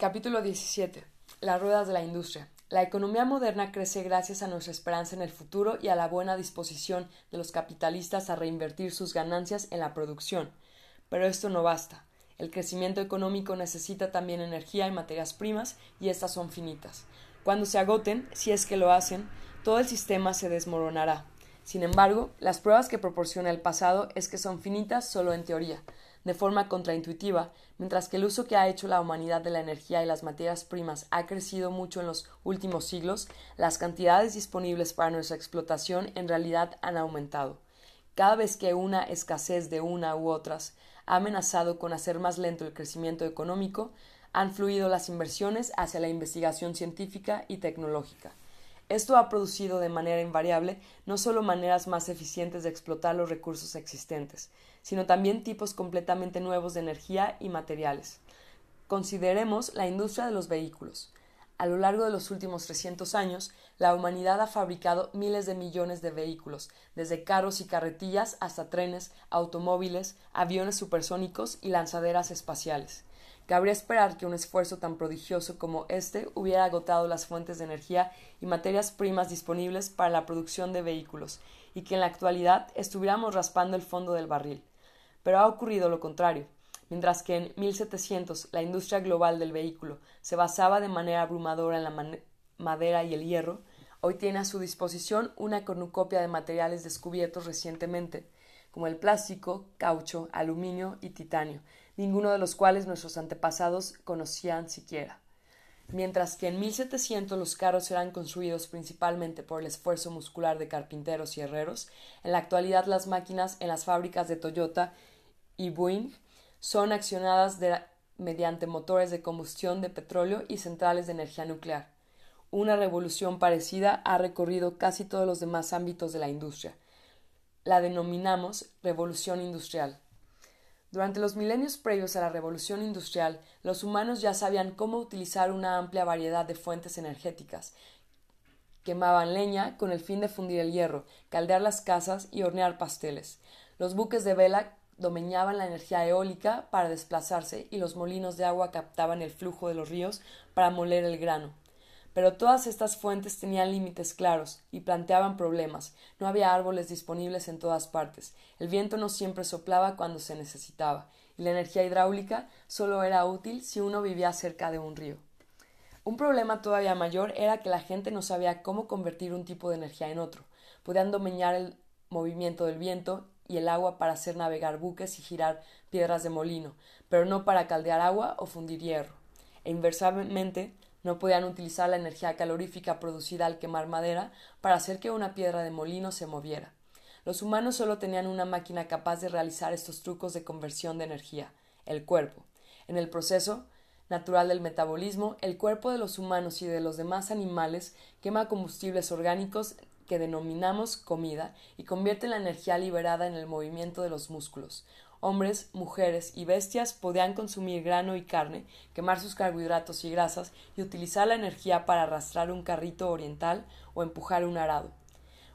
Capítulo 17. Las ruedas de la industria. La economía moderna crece gracias a nuestra esperanza en el futuro y a la buena disposición de los capitalistas a reinvertir sus ganancias en la producción. Pero esto no basta. El crecimiento económico necesita también energía y materias primas, y estas son finitas. Cuando se agoten, si es que lo hacen, todo el sistema se desmoronará. Sin embargo, las pruebas que proporciona el pasado es que son finitas solo en teoría de forma contraintuitiva, mientras que el uso que ha hecho la humanidad de la energía y las materias primas ha crecido mucho en los últimos siglos, las cantidades disponibles para nuestra explotación en realidad han aumentado. Cada vez que una escasez de una u otras ha amenazado con hacer más lento el crecimiento económico, han fluido las inversiones hacia la investigación científica y tecnológica. Esto ha producido de manera invariable no solo maneras más eficientes de explotar los recursos existentes, sino también tipos completamente nuevos de energía y materiales. Consideremos la industria de los vehículos. A lo largo de los últimos 300 años, la humanidad ha fabricado miles de millones de vehículos, desde carros y carretillas hasta trenes, automóviles, aviones supersónicos y lanzaderas espaciales. Cabría esperar que un esfuerzo tan prodigioso como este hubiera agotado las fuentes de energía y materias primas disponibles para la producción de vehículos, y que en la actualidad estuviéramos raspando el fondo del barril. Pero ha ocurrido lo contrario. Mientras que en 1700 la industria global del vehículo se basaba de manera abrumadora en la madera y el hierro, hoy tiene a su disposición una cornucopia de materiales descubiertos recientemente, como el plástico, caucho, aluminio y titanio, ninguno de los cuales nuestros antepasados conocían siquiera. Mientras que en 1700 los carros eran construidos principalmente por el esfuerzo muscular de carpinteros y herreros, en la actualidad las máquinas en las fábricas de Toyota y Boeing son accionadas mediante motores de combustión de petróleo y centrales de energía nuclear. Una revolución parecida ha recorrido casi todos los demás ámbitos de la industria. La denominamos revolución industrial. Durante los milenios previos a la revolución industrial, los humanos ya sabían cómo utilizar una amplia variedad de fuentes energéticas. Quemaban leña con el fin de fundir el hierro, caldear las casas y hornear pasteles. Los buques de vela domeñaban la energía eólica para desplazarse y los molinos de agua captaban el flujo de los ríos para moler el grano. Pero todas estas fuentes tenían límites claros y planteaban problemas. No había árboles disponibles en todas partes. El viento no siempre soplaba cuando se necesitaba. Y la energía hidráulica solo era útil si uno vivía cerca de un río. Un problema todavía mayor era que la gente no sabía cómo convertir un tipo de energía en otro. Podían domeñar el movimiento del viento y el agua para hacer navegar buques y girar piedras de molino, pero no para caldear agua o fundir hierro. E inversamente, no podían utilizar la energía calorífica producida al quemar madera para hacer que una piedra de molino se moviera. Los humanos solo tenían una máquina capaz de realizar estos trucos de conversión de energía, el cuerpo. En el proceso natural del metabolismo, el cuerpo de los humanos y de los demás animales quema combustibles orgánicos que denominamos comida y convierte la energía liberada en el movimiento de los músculos, hombres, mujeres y bestias podían consumir grano y carne, quemar sus carbohidratos y grasas y utilizar la energía para arrastrar un carrito oriental o empujar un arado.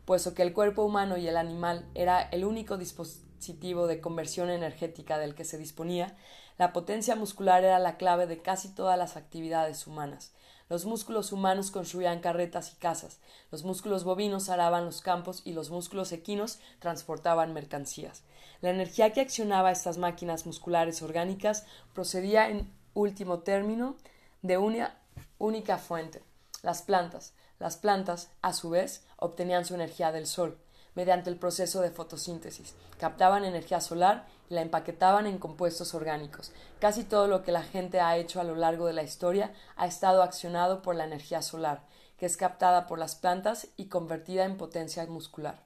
Puesto que el cuerpo humano y el animal era el único dispositivo de conversión energética del que se disponía, la potencia muscular era la clave de casi todas las actividades humanas. Los músculos humanos construían carretas y casas, los músculos bovinos araban los campos y los músculos equinos transportaban mercancías. La energía que accionaba estas máquinas musculares orgánicas procedía en último término de una única fuente, las plantas. Las plantas, a su vez, obtenían su energía del sol, mediante el proceso de fotosíntesis, captaban energía solar la empaquetaban en compuestos orgánicos. Casi todo lo que la gente ha hecho a lo largo de la historia ha estado accionado por la energía solar, que es captada por las plantas y convertida en potencia muscular.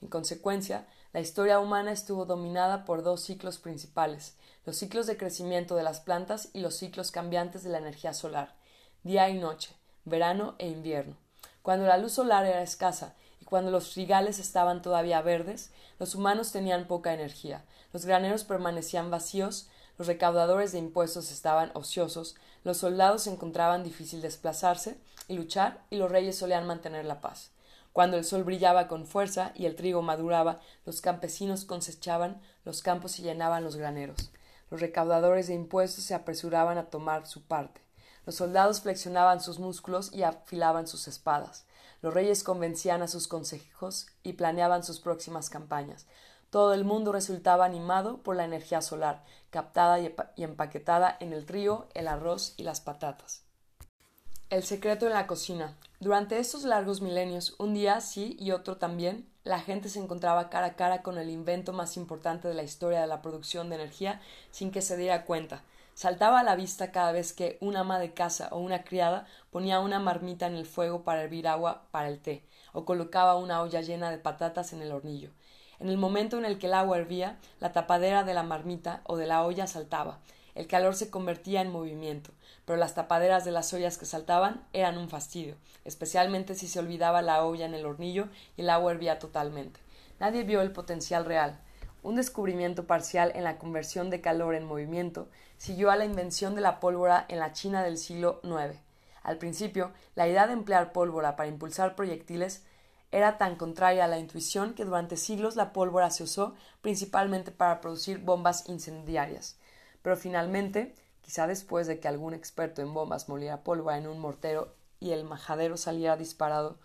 En consecuencia, la historia humana estuvo dominada por dos ciclos principales, los ciclos de crecimiento de las plantas y los ciclos cambiantes de la energía solar, día y noche, verano e invierno. Cuando la luz solar era escasa y cuando los frigales estaban todavía verdes, los humanos tenían poca energía, los graneros permanecían vacíos, los recaudadores de impuestos estaban ociosos, los soldados encontraban difícil desplazarse y luchar, y los reyes solían mantener la paz. Cuando el sol brillaba con fuerza y el trigo maduraba, los campesinos cosechaban, los campos y llenaban los graneros. Los recaudadores de impuestos se apresuraban a tomar su parte. Los soldados flexionaban sus músculos y afilaban sus espadas. Los reyes convencían a sus consejos y planeaban sus próximas campañas. Todo el mundo resultaba animado por la energía solar, captada y empaquetada en el trigo, el arroz y las patatas. El secreto en la cocina. Durante estos largos milenios, un día sí y otro también, la gente se encontraba cara a cara con el invento más importante de la historia de la producción de energía sin que se diera cuenta. Saltaba a la vista cada vez que una ama de casa o una criada ponía una marmita en el fuego para hervir agua para el té, o colocaba una olla llena de patatas en el hornillo. En el momento en el que el agua hervía, la tapadera de la marmita o de la olla saltaba. El calor se convertía en movimiento, pero las tapaderas de las ollas que saltaban eran un fastidio, especialmente si se olvidaba la olla en el hornillo y el agua hervía totalmente. Nadie vio el potencial real. Un descubrimiento parcial en la conversión de calor en movimiento siguió a la invención de la pólvora en la China del siglo IX. Al principio, la idea de emplear pólvora para impulsar proyectiles era tan contraria a la intuición que durante siglos la pólvora se usó principalmente para producir bombas incendiarias. Pero finalmente, quizá después de que algún experto en bombas moliera pólvora en un mortero y el majadero saliera disparado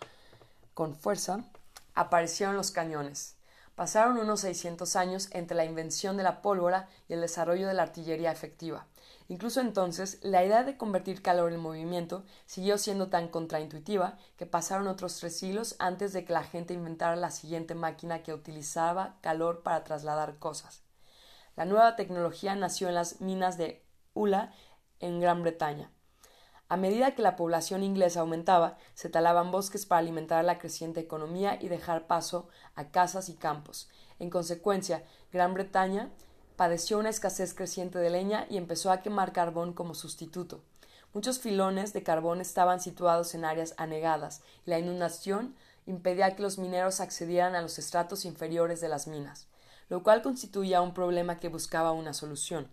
con fuerza, aparecieron los cañones. Pasaron unos 600 años entre la invención de la pólvora y el desarrollo de la artillería efectiva. Incluso entonces, la idea de convertir calor en movimiento siguió siendo tan contraintuitiva que pasaron otros tres siglos antes de que la gente inventara la siguiente máquina que utilizaba calor para trasladar cosas. La nueva tecnología nació en las minas de Ula, en Gran Bretaña. A medida que la población inglesa aumentaba, se talaban bosques para alimentar la creciente economía y dejar paso a casas y campos. En consecuencia, Gran Bretaña padeció una escasez creciente de leña y empezó a quemar carbón como sustituto. Muchos filones de carbón estaban situados en áreas anegadas y la inundación impedía que los mineros accedieran a los estratos inferiores de las minas, lo cual constituía un problema que buscaba una solución.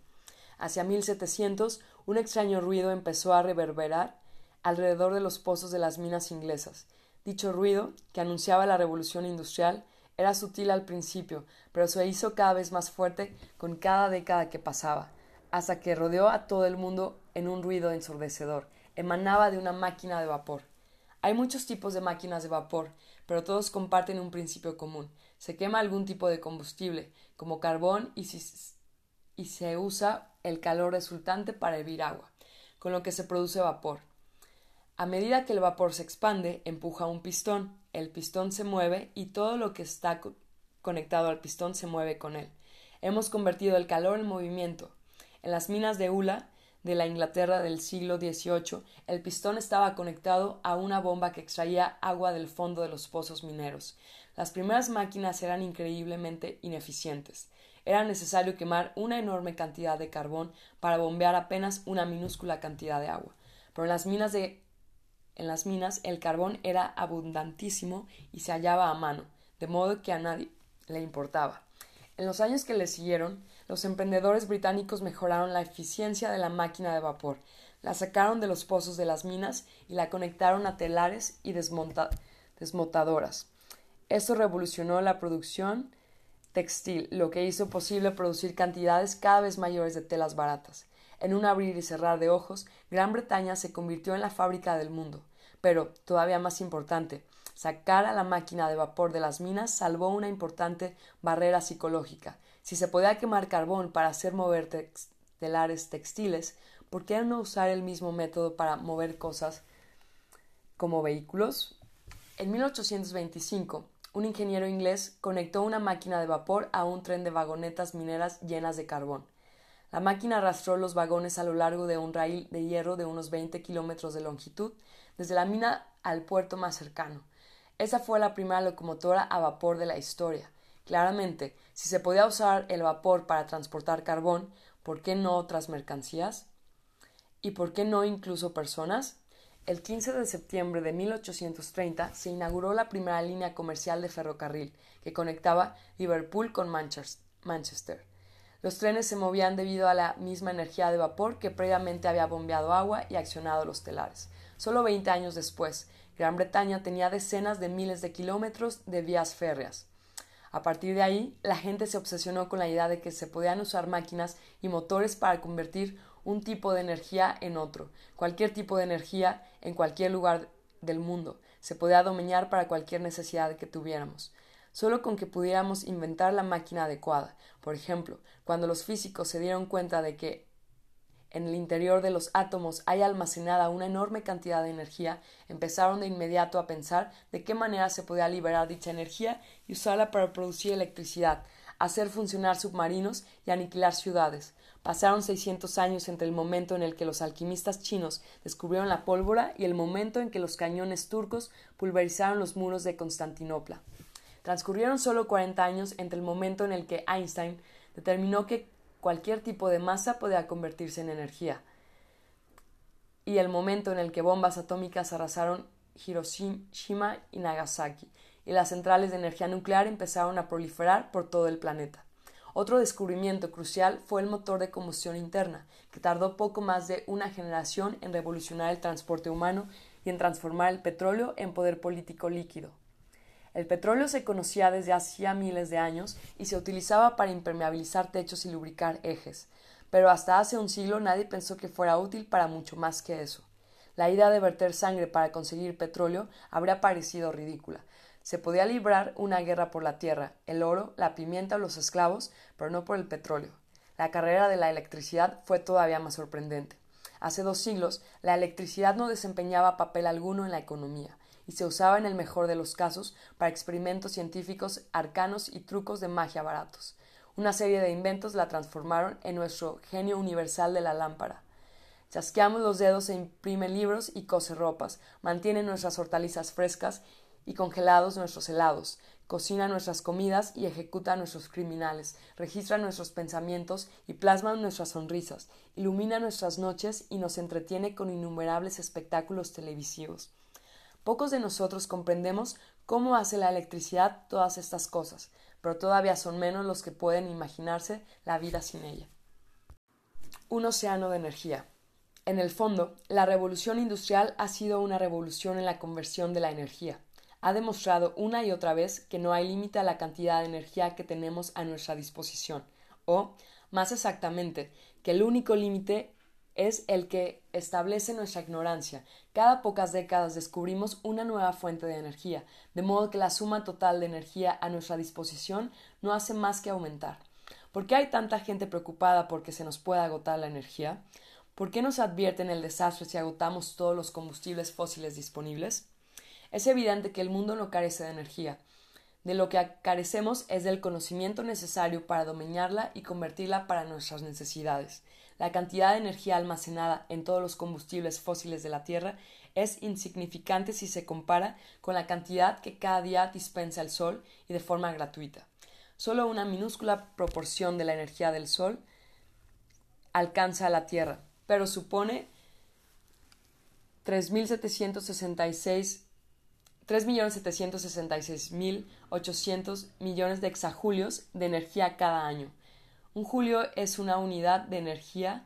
Hacia 1700, un extraño ruido empezó a reverberar alrededor de los pozos de las minas inglesas. Dicho ruido, que anunciaba la revolución industrial, era sutil al principio, pero se hizo cada vez más fuerte con cada década que pasaba, hasta que rodeó a todo el mundo en un ruido ensordecedor. Emanaba de una máquina de vapor. Hay muchos tipos de máquinas de vapor, pero todos comparten un principio común. Se quema algún tipo de combustible, como carbón, y, y se usa el calor resultante para hervir agua, con lo que se produce vapor. A medida que el vapor se expande, empuja un pistón, el pistón se mueve y todo lo que está conectado al pistón se mueve con él. Hemos convertido el calor en movimiento. En las minas de Ula, de la Inglaterra del siglo XVIII, el pistón estaba conectado a una bomba que extraía agua del fondo de los pozos mineros. Las primeras máquinas eran increíblemente ineficientes. Era necesario quemar una enorme cantidad de carbón para bombear apenas una minúscula cantidad de agua. Pero en las minas de en las minas el carbón era abundantísimo y se hallaba a mano, de modo que a nadie le importaba. En los años que le siguieron, los emprendedores británicos mejoraron la eficiencia de la máquina de vapor, la sacaron de los pozos de las minas y la conectaron a telares y desmontadoras. Esto revolucionó la producción textil, lo que hizo posible producir cantidades cada vez mayores de telas baratas. En un abrir y cerrar de ojos, Gran Bretaña se convirtió en la fábrica del mundo. Pero, todavía más importante, sacar a la máquina de vapor de las minas salvó una importante barrera psicológica. Si se podía quemar carbón para hacer mover telares textiles, ¿por qué no usar el mismo método para mover cosas como vehículos? En 1825, un ingeniero inglés conectó una máquina de vapor a un tren de vagonetas mineras llenas de carbón. La máquina arrastró los vagones a lo largo de un rail de hierro de unos 20 kilómetros de longitud, desde la mina al puerto más cercano. Esa fue la primera locomotora a vapor de la historia. Claramente, si se podía usar el vapor para transportar carbón, ¿por qué no otras mercancías? ¿Y por qué no incluso personas? El 15 de septiembre de 1830 se inauguró la primera línea comercial de ferrocarril que conectaba Liverpool con Manchester. Los trenes se movían debido a la misma energía de vapor que previamente había bombeado agua y accionado los telares. Solo 20 años después, Gran Bretaña tenía decenas de miles de kilómetros de vías férreas. A partir de ahí, la gente se obsesionó con la idea de que se podían usar máquinas y motores para convertir un tipo de energía en otro, cualquier tipo de energía en cualquier lugar del mundo, se podía dominar para cualquier necesidad que tuviéramos, solo con que pudiéramos inventar la máquina adecuada. Por ejemplo, cuando los físicos se dieron cuenta de que en el interior de los átomos hay almacenada una enorme cantidad de energía, empezaron de inmediato a pensar de qué manera se podía liberar dicha energía y usarla para producir electricidad, hacer funcionar submarinos y aniquilar ciudades. Pasaron 600 años entre el momento en el que los alquimistas chinos descubrieron la pólvora y el momento en que los cañones turcos pulverizaron los muros de Constantinopla. Transcurrieron solo 40 años entre el momento en el que Einstein determinó que cualquier tipo de masa podía convertirse en energía. Y el momento en el que bombas atómicas arrasaron Hiroshima y Nagasaki, y las centrales de energía nuclear empezaron a proliferar por todo el planeta. Otro descubrimiento crucial fue el motor de combustión interna, que tardó poco más de una generación en revolucionar el transporte humano y en transformar el petróleo en poder político líquido. El petróleo se conocía desde hacía miles de años y se utilizaba para impermeabilizar techos y lubricar ejes, pero hasta hace un siglo nadie pensó que fuera útil para mucho más que eso. La idea de verter sangre para conseguir petróleo habría parecido ridícula. Se podía librar una guerra por la tierra, el oro, la pimienta o los esclavos, pero no por el petróleo. La carrera de la electricidad fue todavía más sorprendente. Hace dos siglos, la electricidad no desempeñaba papel alguno en la economía y se usaba en el mejor de los casos para experimentos científicos arcanos y trucos de magia baratos. Una serie de inventos la transformaron en nuestro genio universal de la lámpara. Chasqueamos los dedos e imprime libros y cose ropas, mantiene nuestras hortalizas frescas y congelados nuestros helados, cocina nuestras comidas y ejecuta nuestros criminales, registra nuestros pensamientos y plasma nuestras sonrisas, ilumina nuestras noches y nos entretiene con innumerables espectáculos televisivos. Pocos de nosotros comprendemos cómo hace la electricidad todas estas cosas, pero todavía son menos los que pueden imaginarse la vida sin ella. Un océano de energía. En el fondo, la revolución industrial ha sido una revolución en la conversión de la energía. Ha demostrado una y otra vez que no hay límite a la cantidad de energía que tenemos a nuestra disposición, o, más exactamente, que el único límite es el que establece nuestra ignorancia. Cada pocas décadas descubrimos una nueva fuente de energía, de modo que la suma total de energía a nuestra disposición no hace más que aumentar. ¿Por qué hay tanta gente preocupada porque se nos pueda agotar la energía? ¿Por qué nos advierten el desastre si agotamos todos los combustibles fósiles disponibles? Es evidente que el mundo no carece de energía. De lo que carecemos es del conocimiento necesario para dominarla y convertirla para nuestras necesidades. La cantidad de energía almacenada en todos los combustibles fósiles de la Tierra es insignificante si se compara con la cantidad que cada día dispensa el Sol y de forma gratuita. Solo una minúscula proporción de la energía del Sol alcanza a la Tierra, pero supone 3.766.800 millones de exajulios de energía cada año. Un julio es una unidad de energía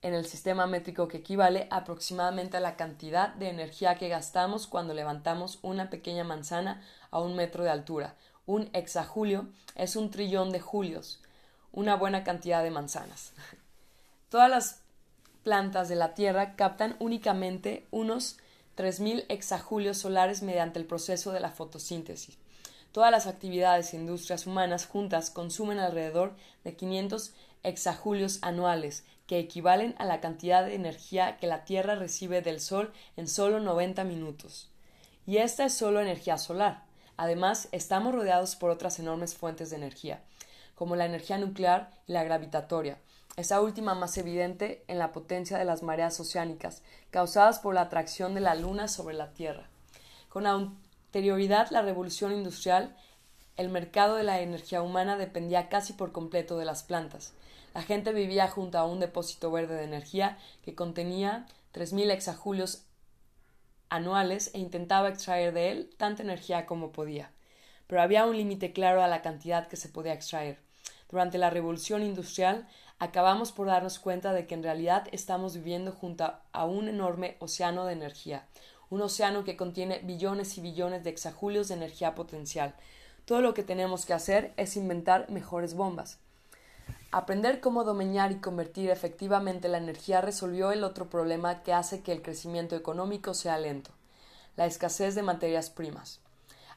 en el sistema métrico que equivale aproximadamente a la cantidad de energía que gastamos cuando levantamos una pequeña manzana a un metro de altura. Un exajulio es un trillón de julios, una buena cantidad de manzanas. Todas las plantas de la Tierra captan únicamente unos 3.000 exajulios solares mediante el proceso de la fotosíntesis. Todas las actividades e industrias humanas juntas consumen alrededor de 500 exajulios anuales, que equivalen a la cantidad de energía que la Tierra recibe del Sol en solo 90 minutos. Y esta es solo energía solar. Además, estamos rodeados por otras enormes fuentes de energía, como la energía nuclear y la gravitatoria, esa última más evidente en la potencia de las mareas oceánicas, causadas por la atracción de la Luna sobre la Tierra. Con anterioridad la revolución industrial, el mercado de la energía humana dependía casi por completo de las plantas. La gente vivía junto a un depósito verde de energía que contenía 3.000 exajulios anuales e intentaba extraer de él tanta energía como podía. Pero había un límite claro a la cantidad que se podía extraer. Durante la revolución industrial acabamos por darnos cuenta de que en realidad estamos viviendo junto a un enorme océano de energía, un océano que contiene billones y billones de exajulios de energía potencial. Todo lo que tenemos que hacer es inventar mejores bombas. Aprender cómo domeñar y convertir efectivamente la energía resolvió el otro problema que hace que el crecimiento económico sea lento, la escasez de materias primas.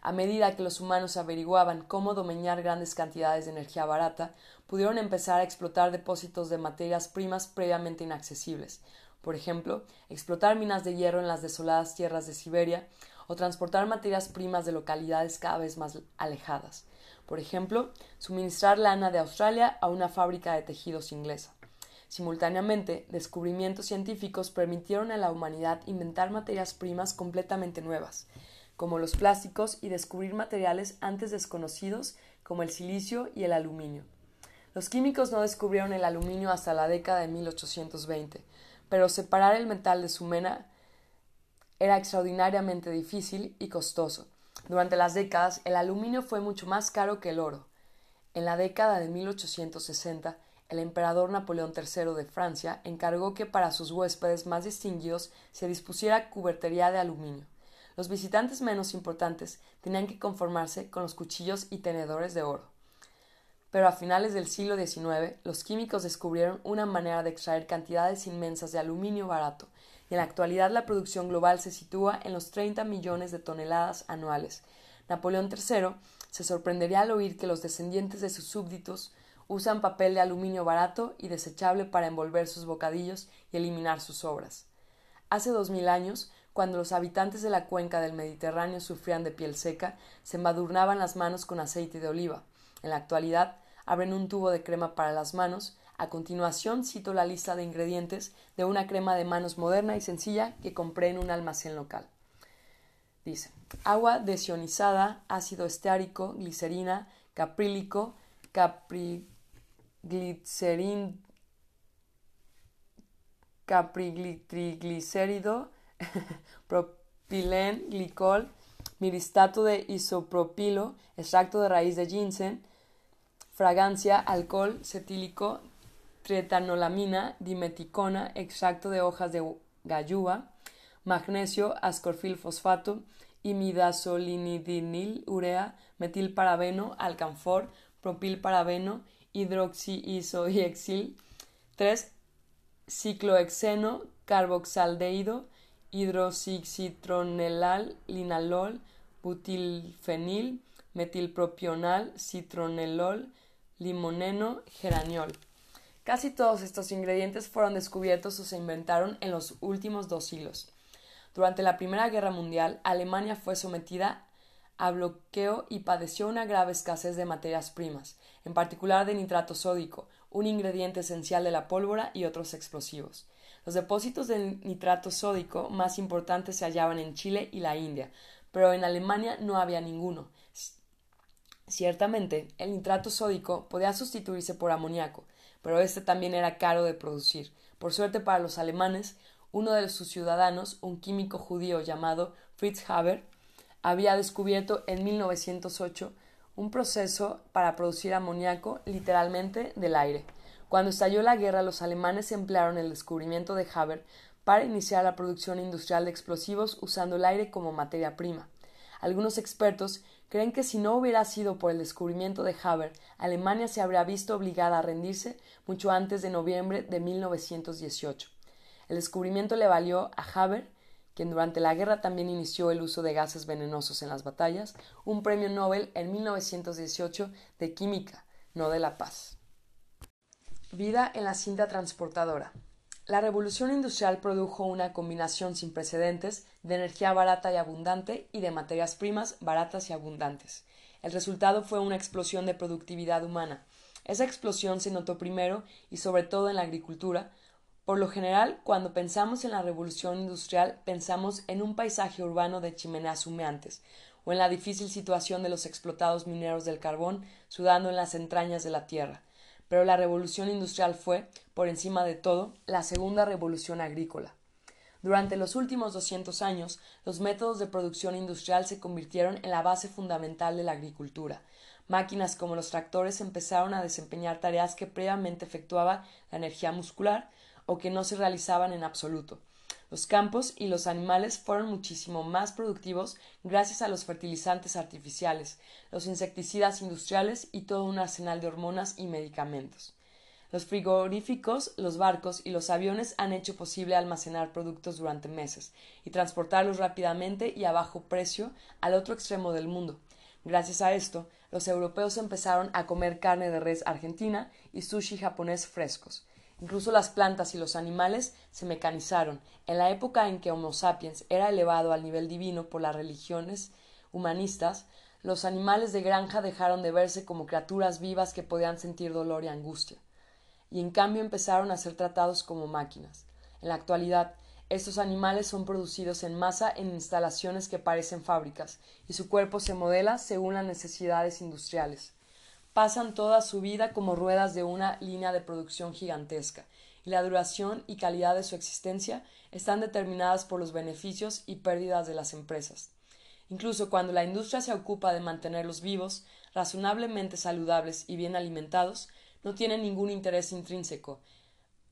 A medida que los humanos averiguaban cómo domeñar grandes cantidades de energía barata, pudieron empezar a explotar depósitos de materias primas previamente inaccesibles, por ejemplo, explotar minas de hierro en las desoladas tierras de Siberia o transportar materias primas de localidades cada vez más alejadas. Por ejemplo, suministrar lana de Australia a una fábrica de tejidos inglesa. Simultáneamente, descubrimientos científicos permitieron a la humanidad inventar materias primas completamente nuevas, como los plásticos, y descubrir materiales antes desconocidos como el silicio y el aluminio. Los químicos no descubrieron el aluminio hasta la década de 1820, pero separar el metal de su mena era extraordinariamente difícil y costoso. Durante las décadas, el aluminio fue mucho más caro que el oro. En la década de 1860, el emperador Napoleón III de Francia encargó que para sus huéspedes más distinguidos se dispusiera cubertería de aluminio. Los visitantes menos importantes tenían que conformarse con los cuchillos y tenedores de oro. Pero a finales del siglo XIX, los químicos descubrieron una manera de extraer cantidades inmensas de aluminio barato, y en la actualidad la producción global se sitúa en los 30 millones de toneladas anuales. Napoleón III se sorprendería al oír que los descendientes de sus súbditos usan papel de aluminio barato y desechable para envolver sus bocadillos y eliminar sus sobras. Hace dos mil años, cuando los habitantes de la cuenca del Mediterráneo sufrían de piel seca, se embadurnaban las manos con aceite de oliva. En la actualidad, abren un tubo de crema para las manos. A continuación cito la lista de ingredientes de una crema de manos moderna y sencilla que compré en un almacén local. Dice agua desionizada, ácido esteárico, glicerina, caprílico, capriglicerin, capritriglicérido, propilén, glicol, miristato de isopropilo, extracto de raíz de ginseng, fragancia, alcohol cetílico, tretanolamina, dimeticona, extracto de hojas de gallúa, magnesio, ascorfilfosfato, imidazolinidinil, urea, metilparabeno, alcanfor, propilparabeno, hidroxiisoiexil, 3. Ciclohexeno, carboxaldehído, hidroxicitronelal, linalol, butilfenil, metilpropional, citronelol, limoneno, geraniol. Casi todos estos ingredientes fueron descubiertos o se inventaron en los últimos dos siglos. Durante la Primera Guerra Mundial, Alemania fue sometida a bloqueo y padeció una grave escasez de materias primas, en particular de nitrato sódico, un ingrediente esencial de la pólvora y otros explosivos. Los depósitos de nitrato sódico más importantes se hallaban en Chile y la India, pero en Alemania no había ninguno. Ciertamente, el nitrato sódico podía sustituirse por amoníaco, pero este también era caro de producir. Por suerte para los alemanes, uno de sus ciudadanos, un químico judío llamado Fritz Haber, había descubierto en 1908 un proceso para producir amoníaco literalmente del aire. Cuando estalló la guerra, los alemanes emplearon el descubrimiento de Haber para iniciar la producción industrial de explosivos usando el aire como materia prima. Algunos expertos creen que si no hubiera sido por el descubrimiento de Haber, Alemania se habría visto obligada a rendirse mucho antes de noviembre de 1918. El descubrimiento le valió a Haber, quien durante la guerra también inició el uso de gases venenosos en las batallas, un premio Nobel en 1918 de Química, no de la paz. Vida en la cinta transportadora. La revolución industrial produjo una combinación sin precedentes de energía barata y abundante y de materias primas baratas y abundantes. El resultado fue una explosión de productividad humana. Esa explosión se notó primero y sobre todo en la agricultura. Por lo general, cuando pensamos en la revolución industrial, pensamos en un paisaje urbano de chimeneas humeantes, o en la difícil situación de los explotados mineros del carbón sudando en las entrañas de la tierra pero la revolución industrial fue, por encima de todo, la segunda revolución agrícola. Durante los últimos 200 años, los métodos de producción industrial se convirtieron en la base fundamental de la agricultura. Máquinas como los tractores empezaron a desempeñar tareas que previamente efectuaba la energía muscular o que no se realizaban en absoluto. Los campos y los animales fueron muchísimo más productivos gracias a los fertilizantes artificiales, los insecticidas industriales y todo un arsenal de hormonas y medicamentos. Los frigoríficos, los barcos y los aviones han hecho posible almacenar productos durante meses y transportarlos rápidamente y a bajo precio al otro extremo del mundo. Gracias a esto, los europeos empezaron a comer carne de res argentina y sushi japonés frescos. Incluso las plantas y los animales se mecanizaron. En la época en que Homo sapiens era elevado al nivel divino por las religiones humanistas, los animales de granja dejaron de verse como criaturas vivas que podían sentir dolor y angustia, y en cambio empezaron a ser tratados como máquinas. En la actualidad, estos animales son producidos en masa en instalaciones que parecen fábricas, y su cuerpo se modela según las necesidades industriales pasan toda su vida como ruedas de una línea de producción gigantesca, y la duración y calidad de su existencia están determinadas por los beneficios y pérdidas de las empresas. Incluso cuando la industria se ocupa de mantenerlos vivos, razonablemente saludables y bien alimentados, no tiene ningún interés intrínseco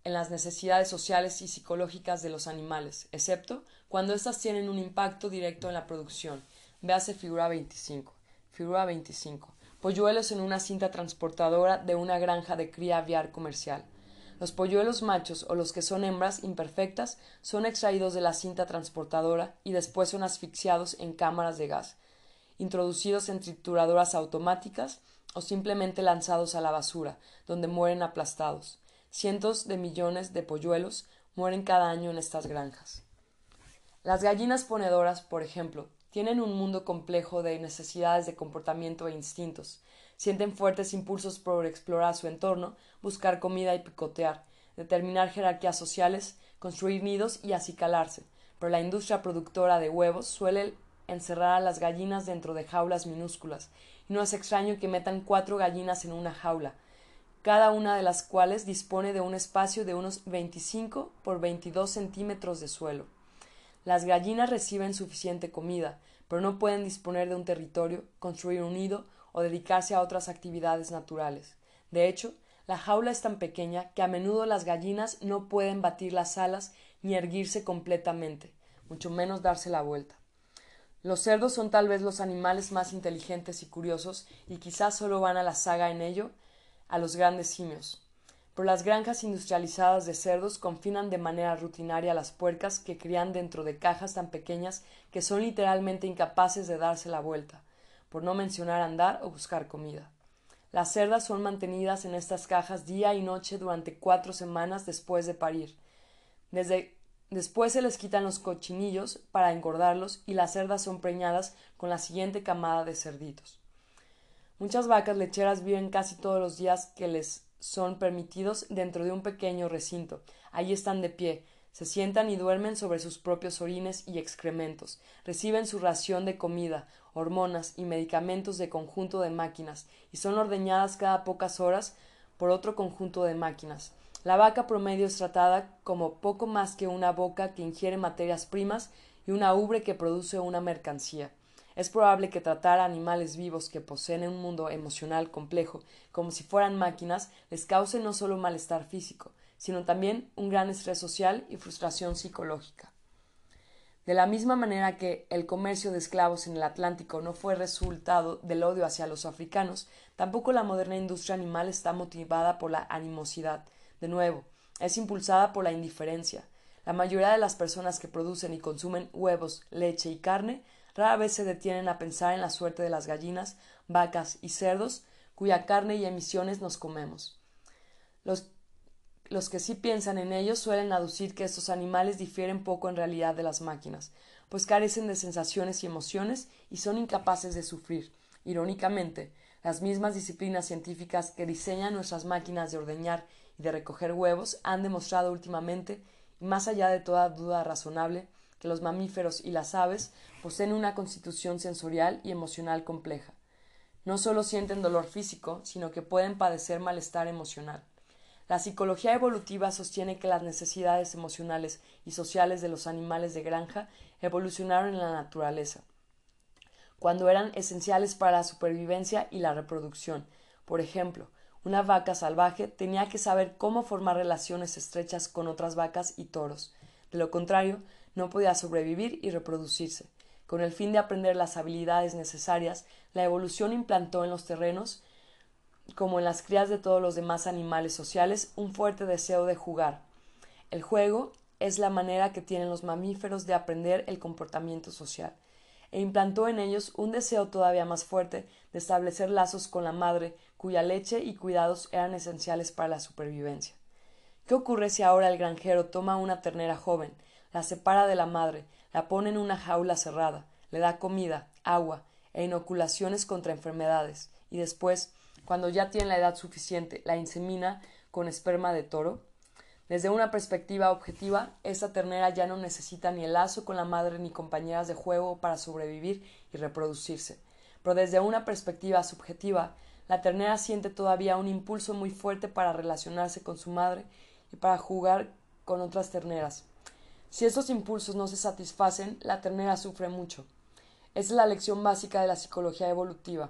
en las necesidades sociales y psicológicas de los animales, excepto cuando éstas tienen un impacto directo en la producción. Véase figura 25. Figura 25 polluelos en una cinta transportadora de una granja de cría aviar comercial. Los polluelos machos o los que son hembras imperfectas son extraídos de la cinta transportadora y después son asfixiados en cámaras de gas, introducidos en trituradoras automáticas o simplemente lanzados a la basura, donde mueren aplastados. Cientos de millones de polluelos mueren cada año en estas granjas. Las gallinas ponedoras, por ejemplo, tienen un mundo complejo de necesidades de comportamiento e instintos. Sienten fuertes impulsos por explorar su entorno, buscar comida y picotear, determinar jerarquías sociales, construir nidos y acicalarse. Pero la industria productora de huevos suele encerrar a las gallinas dentro de jaulas minúsculas, y no es extraño que metan cuatro gallinas en una jaula, cada una de las cuales dispone de un espacio de unos 25 por 22 centímetros de suelo. Las gallinas reciben suficiente comida, pero no pueden disponer de un territorio, construir un nido o dedicarse a otras actividades naturales. De hecho, la jaula es tan pequeña que a menudo las gallinas no pueden batir las alas ni erguirse completamente, mucho menos darse la vuelta. Los cerdos son tal vez los animales más inteligentes y curiosos, y quizás solo van a la saga en ello a los grandes simios pero las granjas industrializadas de cerdos confinan de manera rutinaria a las puercas que crían dentro de cajas tan pequeñas que son literalmente incapaces de darse la vuelta, por no mencionar andar o buscar comida. Las cerdas son mantenidas en estas cajas día y noche durante cuatro semanas después de parir. Desde después se les quitan los cochinillos para engordarlos y las cerdas son preñadas con la siguiente camada de cerditos. Muchas vacas lecheras viven casi todos los días que les son permitidos dentro de un pequeño recinto. Allí están de pie, se sientan y duermen sobre sus propios orines y excrementos, reciben su ración de comida, hormonas y medicamentos de conjunto de máquinas, y son ordeñadas cada pocas horas por otro conjunto de máquinas. La vaca promedio es tratada como poco más que una boca que ingiere materias primas y una ubre que produce una mercancía. Es probable que tratar a animales vivos que poseen un mundo emocional complejo como si fueran máquinas les cause no solo malestar físico, sino también un gran estrés social y frustración psicológica. De la misma manera que el comercio de esclavos en el Atlántico no fue resultado del odio hacia los africanos, tampoco la moderna industria animal está motivada por la animosidad. De nuevo, es impulsada por la indiferencia. La mayoría de las personas que producen y consumen huevos, leche y carne Rara vez se detienen a pensar en la suerte de las gallinas, vacas y cerdos, cuya carne y emisiones nos comemos. Los, los que sí piensan en ellos suelen aducir que estos animales difieren poco en realidad de las máquinas, pues carecen de sensaciones y emociones y son incapaces de sufrir. Irónicamente, las mismas disciplinas científicas que diseñan nuestras máquinas de ordeñar y de recoger huevos han demostrado últimamente, y más allá de toda duda razonable, que los mamíferos y las aves poseen una constitución sensorial y emocional compleja. No solo sienten dolor físico, sino que pueden padecer malestar emocional. La psicología evolutiva sostiene que las necesidades emocionales y sociales de los animales de granja evolucionaron en la naturaleza, cuando eran esenciales para la supervivencia y la reproducción. Por ejemplo, una vaca salvaje tenía que saber cómo formar relaciones estrechas con otras vacas y toros. De lo contrario, no podía sobrevivir y reproducirse. Con el fin de aprender las habilidades necesarias, la evolución implantó en los terrenos como en las crías de todos los demás animales sociales, un fuerte deseo de jugar. El juego es la manera que tienen los mamíferos de aprender el comportamiento social, e implantó en ellos un deseo todavía más fuerte de establecer lazos con la madre, cuya leche y cuidados eran esenciales para la supervivencia. ¿Qué ocurre si ahora el granjero toma una ternera joven, la separa de la madre, la pone en una jaula cerrada, le da comida, agua e inoculaciones contra enfermedades, y después, cuando ya tiene la edad suficiente, la insemina con esperma de toro? Desde una perspectiva objetiva, esta ternera ya no necesita ni el lazo con la madre ni compañeras de juego para sobrevivir y reproducirse. Pero desde una perspectiva subjetiva, la ternera siente todavía un impulso muy fuerte para relacionarse con su madre y para jugar con otras terneras. Si estos impulsos no se satisfacen, la ternera sufre mucho. Esa es la lección básica de la psicología evolutiva.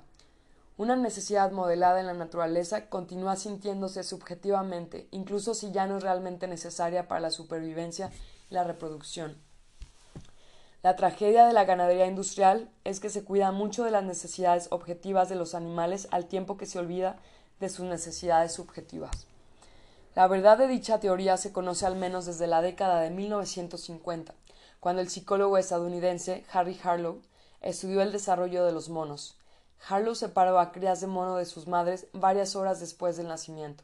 Una necesidad modelada en la naturaleza continúa sintiéndose subjetivamente, incluso si ya no es realmente necesaria para la supervivencia y la reproducción. La tragedia de la ganadería industrial es que se cuida mucho de las necesidades objetivas de los animales al tiempo que se olvida de sus necesidades subjetivas. La verdad de dicha teoría se conoce al menos desde la década de 1950, cuando el psicólogo estadounidense Harry Harlow estudió el desarrollo de los monos. Harlow separó a crías de mono de sus madres varias horas después del nacimiento.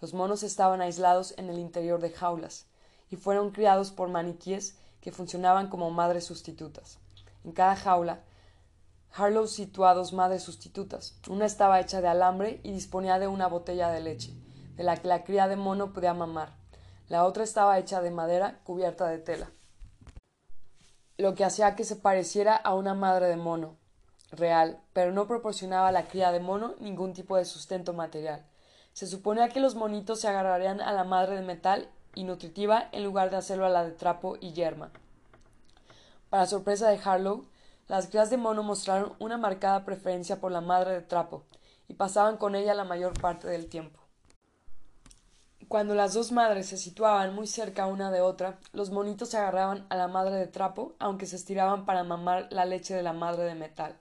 Los monos estaban aislados en el interior de jaulas y fueron criados por maniquíes que funcionaban como madres sustitutas. En cada jaula, Harlow situó a dos madres sustitutas. Una estaba hecha de alambre y disponía de una botella de leche de la que la cría de mono podía mamar. La otra estaba hecha de madera cubierta de tela, lo que hacía que se pareciera a una madre de mono real, pero no proporcionaba a la cría de mono ningún tipo de sustento material. Se suponía que los monitos se agarrarían a la madre de metal y nutritiva en lugar de hacerlo a la de trapo y yerma. Para sorpresa de Harlow, las crías de mono mostraron una marcada preferencia por la madre de trapo y pasaban con ella la mayor parte del tiempo. Cuando las dos madres se situaban muy cerca una de otra, los monitos se agarraban a la madre de trapo, aunque se estiraban para mamar la leche de la madre de metal.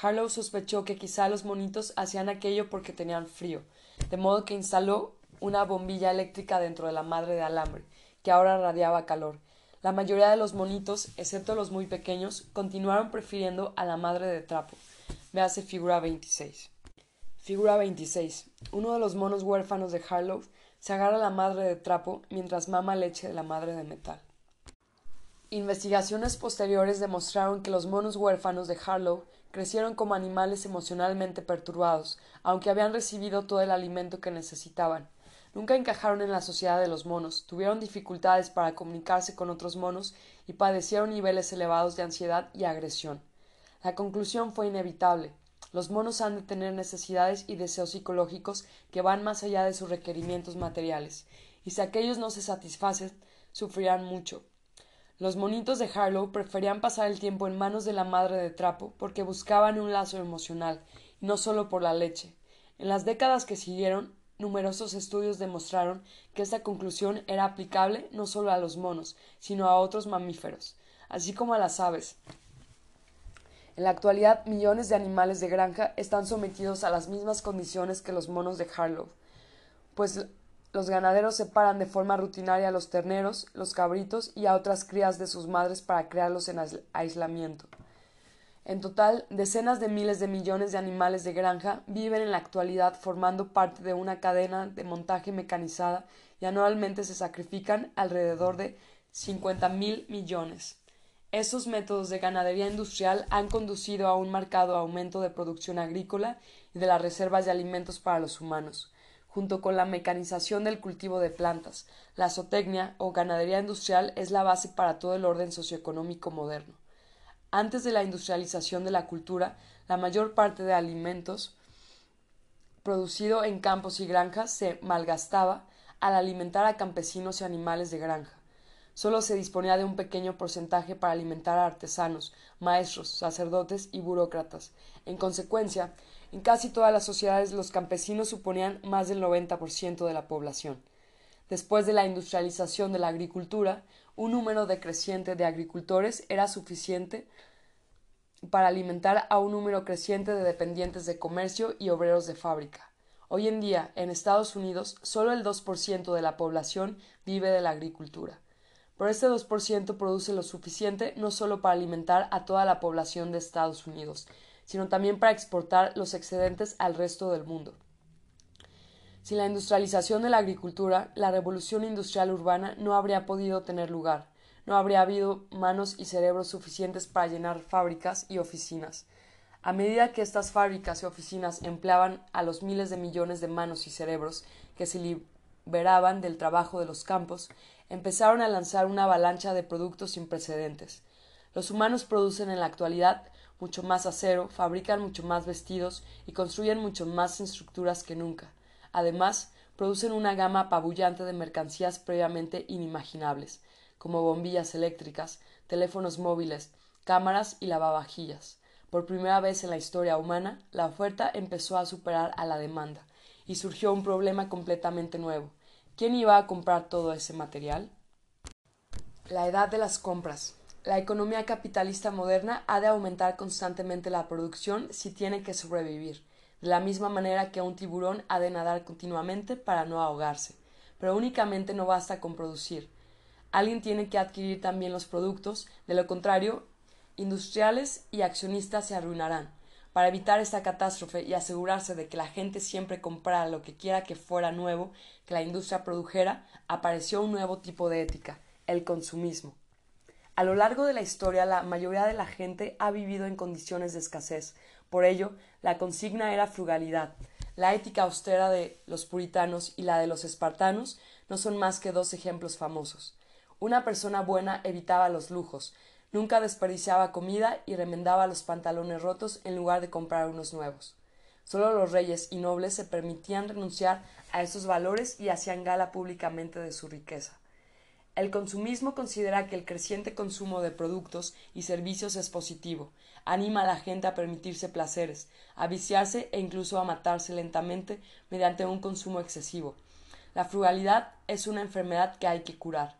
Harlow sospechó que quizá los monitos hacían aquello porque tenían frío, de modo que instaló una bombilla eléctrica dentro de la madre de alambre, que ahora radiaba calor. La mayoría de los monitos, excepto los muy pequeños, continuaron prefiriendo a la madre de trapo. Véase figura 26. Figura 26. Uno de los monos huérfanos de Harlow se agarra la madre de trapo mientras mama leche de la madre de metal. Investigaciones posteriores demostraron que los monos huérfanos de Harlow crecieron como animales emocionalmente perturbados, aunque habían recibido todo el alimento que necesitaban. Nunca encajaron en la sociedad de los monos, tuvieron dificultades para comunicarse con otros monos y padecieron niveles elevados de ansiedad y agresión. La conclusión fue inevitable. Los monos han de tener necesidades y deseos psicológicos que van más allá de sus requerimientos materiales, y si aquellos no se satisfacen, sufrirán mucho. Los monitos de Harlow preferían pasar el tiempo en manos de la madre de trapo porque buscaban un lazo emocional, no solo por la leche. En las décadas que siguieron, numerosos estudios demostraron que esta conclusión era aplicable no solo a los monos, sino a otros mamíferos, así como a las aves, en la actualidad, millones de animales de granja están sometidos a las mismas condiciones que los monos de Harlow, pues los ganaderos separan de forma rutinaria a los terneros, los cabritos y a otras crías de sus madres para crearlos en aislamiento. En total, decenas de miles de millones de animales de granja viven en la actualidad formando parte de una cadena de montaje mecanizada y anualmente se sacrifican alrededor de 50 mil millones. Estos métodos de ganadería industrial han conducido a un marcado aumento de producción agrícola y de las reservas de alimentos para los humanos, junto con la mecanización del cultivo de plantas. La zootecnia o ganadería industrial es la base para todo el orden socioeconómico moderno. Antes de la industrialización de la cultura, la mayor parte de alimentos producido en campos y granjas se malgastaba al alimentar a campesinos y animales de granja. Solo se disponía de un pequeño porcentaje para alimentar a artesanos, maestros, sacerdotes y burócratas. En consecuencia, en casi todas las sociedades los campesinos suponían más del 90% de la población. Después de la industrialización de la agricultura, un número decreciente de agricultores era suficiente para alimentar a un número creciente de dependientes de comercio y obreros de fábrica. Hoy en día, en Estados Unidos, solo el 2% de la población vive de la agricultura. Pero este 2% produce lo suficiente no solo para alimentar a toda la población de Estados Unidos, sino también para exportar los excedentes al resto del mundo. Sin la industrialización de la agricultura, la revolución industrial urbana no habría podido tener lugar, no habría habido manos y cerebros suficientes para llenar fábricas y oficinas. A medida que estas fábricas y oficinas empleaban a los miles de millones de manos y cerebros que se liberaban del trabajo de los campos, empezaron a lanzar una avalancha de productos sin precedentes. Los humanos producen en la actualidad mucho más acero, fabrican mucho más vestidos y construyen mucho más estructuras que nunca. Además, producen una gama apabullante de mercancías previamente inimaginables, como bombillas eléctricas, teléfonos móviles, cámaras y lavavajillas. Por primera vez en la historia humana, la oferta empezó a superar a la demanda, y surgió un problema completamente nuevo. ¿Quién iba a comprar todo ese material? La edad de las compras. La economía capitalista moderna ha de aumentar constantemente la producción si tiene que sobrevivir, de la misma manera que un tiburón ha de nadar continuamente para no ahogarse. Pero únicamente no basta con producir. Alguien tiene que adquirir también los productos, de lo contrario industriales y accionistas se arruinarán. Para evitar esta catástrofe y asegurarse de que la gente siempre comprara lo que quiera que fuera nuevo que la industria produjera, apareció un nuevo tipo de ética, el consumismo. A lo largo de la historia la mayoría de la gente ha vivido en condiciones de escasez. Por ello, la consigna era frugalidad. La ética austera de los puritanos y la de los espartanos no son más que dos ejemplos famosos. Una persona buena evitaba los lujos, Nunca desperdiciaba comida y remendaba los pantalones rotos en lugar de comprar unos nuevos. Solo los reyes y nobles se permitían renunciar a esos valores y hacían gala públicamente de su riqueza. El consumismo considera que el creciente consumo de productos y servicios es positivo, anima a la gente a permitirse placeres, a viciarse e incluso a matarse lentamente mediante un consumo excesivo. La frugalidad es una enfermedad que hay que curar.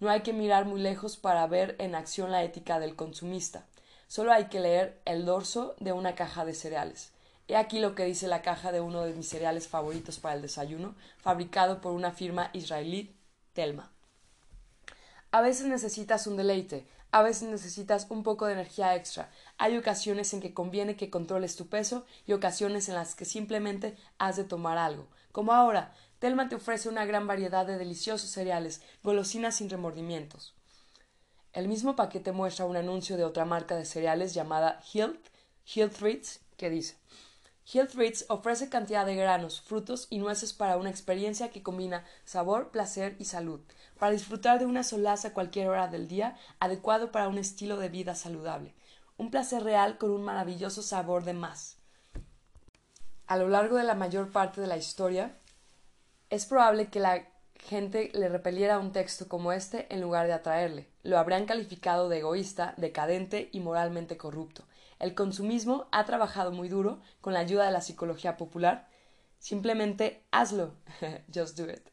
No hay que mirar muy lejos para ver en acción la ética del consumista. Solo hay que leer el dorso de una caja de cereales. He aquí lo que dice la caja de uno de mis cereales favoritos para el desayuno, fabricado por una firma israelí, Telma. A veces necesitas un deleite, a veces necesitas un poco de energía extra. Hay ocasiones en que conviene que controles tu peso y ocasiones en las que simplemente has de tomar algo. Como ahora, Telma te ofrece una gran variedad de deliciosos cereales, golosinas sin remordimientos. El mismo paquete muestra un anuncio de otra marca de cereales llamada Health, Health Ritz, que dice Health Ritz ofrece cantidad de granos, frutos y nueces para una experiencia que combina sabor, placer y salud, para disfrutar de una solaza a cualquier hora del día, adecuado para un estilo de vida saludable, un placer real con un maravilloso sabor de más. A lo largo de la mayor parte de la historia, es probable que la gente le repeliera un texto como este en lugar de atraerle. Lo habrían calificado de egoísta, decadente y moralmente corrupto. El consumismo ha trabajado muy duro con la ayuda de la psicología popular. Simplemente hazlo. Just do it.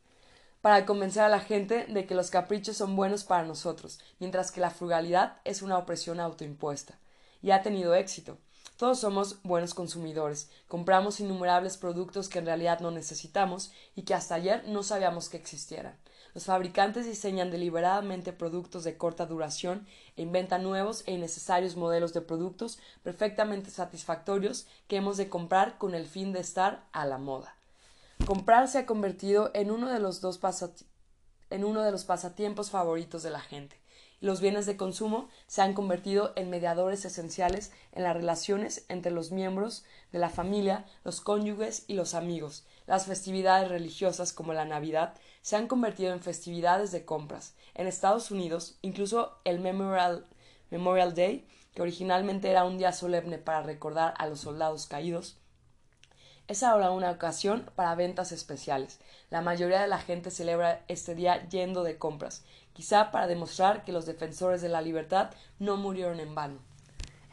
Para convencer a la gente de que los caprichos son buenos para nosotros, mientras que la frugalidad es una opresión autoimpuesta. Y ha tenido éxito. Todos somos buenos consumidores, compramos innumerables productos que en realidad no necesitamos y que hasta ayer no sabíamos que existieran. Los fabricantes diseñan deliberadamente productos de corta duración e inventan nuevos e innecesarios modelos de productos perfectamente satisfactorios que hemos de comprar con el fin de estar a la moda. Comprar se ha convertido en uno de los dos en uno de los pasatiempos favoritos de la gente los bienes de consumo se han convertido en mediadores esenciales en las relaciones entre los miembros de la familia, los cónyuges y los amigos. Las festividades religiosas como la Navidad se han convertido en festividades de compras. En Estados Unidos, incluso el Memorial, Day, que originalmente era un día solemne para recordar a los soldados caídos, es ahora una ocasión para ventas especiales. La mayoría de la gente celebra este día yendo de compras, quizá para demostrar que los defensores de la libertad no murieron en vano.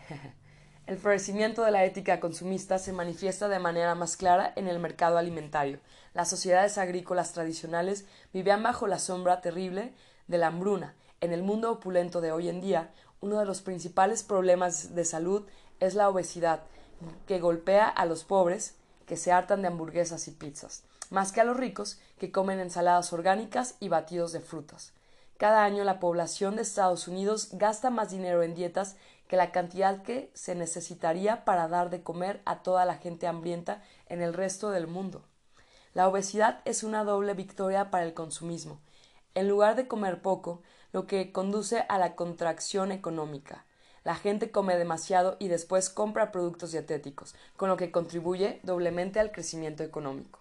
El florecimiento de la ética consumista se manifiesta de manera más clara en el mercado alimentario. Las sociedades agrícolas tradicionales vivían bajo la sombra terrible de la hambruna. En el mundo opulento de hoy en día, uno de los principales problemas de salud es la obesidad, que golpea a los pobres que se hartan de hamburguesas y pizzas, más que a los ricos, que comen ensaladas orgánicas y batidos de frutas. Cada año la población de Estados Unidos gasta más dinero en dietas que la cantidad que se necesitaría para dar de comer a toda la gente hambrienta en el resto del mundo. La obesidad es una doble victoria para el consumismo. En lugar de comer poco, lo que conduce a la contracción económica. La gente come demasiado y después compra productos dietéticos, con lo que contribuye doblemente al crecimiento económico.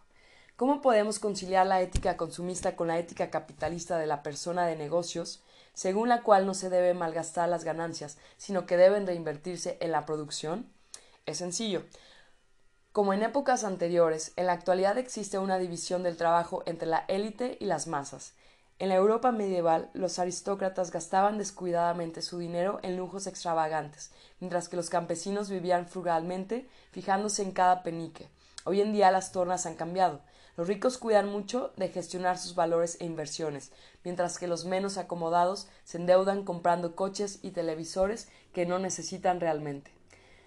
¿Cómo podemos conciliar la ética consumista con la ética capitalista de la persona de negocios, según la cual no se debe malgastar las ganancias, sino que deben reinvertirse en la producción? Es sencillo. Como en épocas anteriores, en la actualidad existe una división del trabajo entre la élite y las masas. En la Europa medieval, los aristócratas gastaban descuidadamente su dinero en lujos extravagantes, mientras que los campesinos vivían frugalmente, fijándose en cada penique. Hoy en día las tornas han cambiado. Los ricos cuidan mucho de gestionar sus valores e inversiones, mientras que los menos acomodados se endeudan comprando coches y televisores que no necesitan realmente.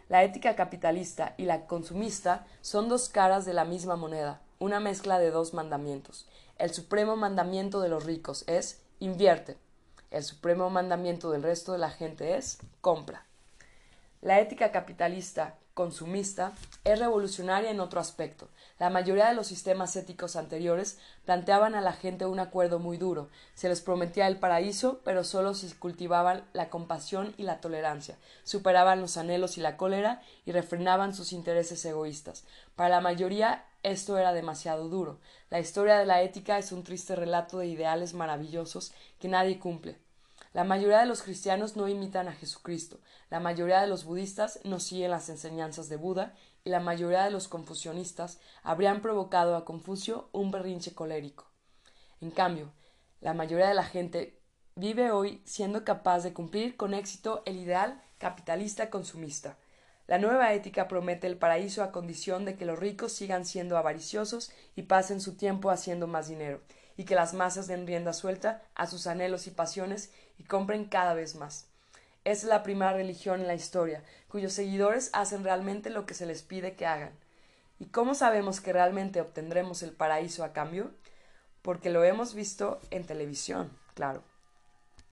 La ética capitalista y la consumista son dos caras de la misma moneda, una mezcla de dos mandamientos. El supremo mandamiento de los ricos es invierte. El supremo mandamiento del resto de la gente es compra. La ética capitalista consumista es revolucionaria en otro aspecto. La mayoría de los sistemas éticos anteriores planteaban a la gente un acuerdo muy duro. Se les prometía el paraíso, pero solo si cultivaban la compasión y la tolerancia, superaban los anhelos y la cólera y refrenaban sus intereses egoístas. Para la mayoría esto era demasiado duro. La historia de la ética es un triste relato de ideales maravillosos que nadie cumple. La mayoría de los cristianos no imitan a Jesucristo, la mayoría de los budistas no siguen las enseñanzas de Buda y la mayoría de los confucionistas habrían provocado a Confucio un berrinche colérico. En cambio, la mayoría de la gente vive hoy siendo capaz de cumplir con éxito el ideal capitalista consumista. La nueva ética promete el paraíso a condición de que los ricos sigan siendo avariciosos y pasen su tiempo haciendo más dinero, y que las masas den rienda suelta a sus anhelos y pasiones y compren cada vez más. Es la primera religión en la historia, cuyos seguidores hacen realmente lo que se les pide que hagan. ¿Y cómo sabemos que realmente obtendremos el paraíso a cambio? Porque lo hemos visto en televisión, claro.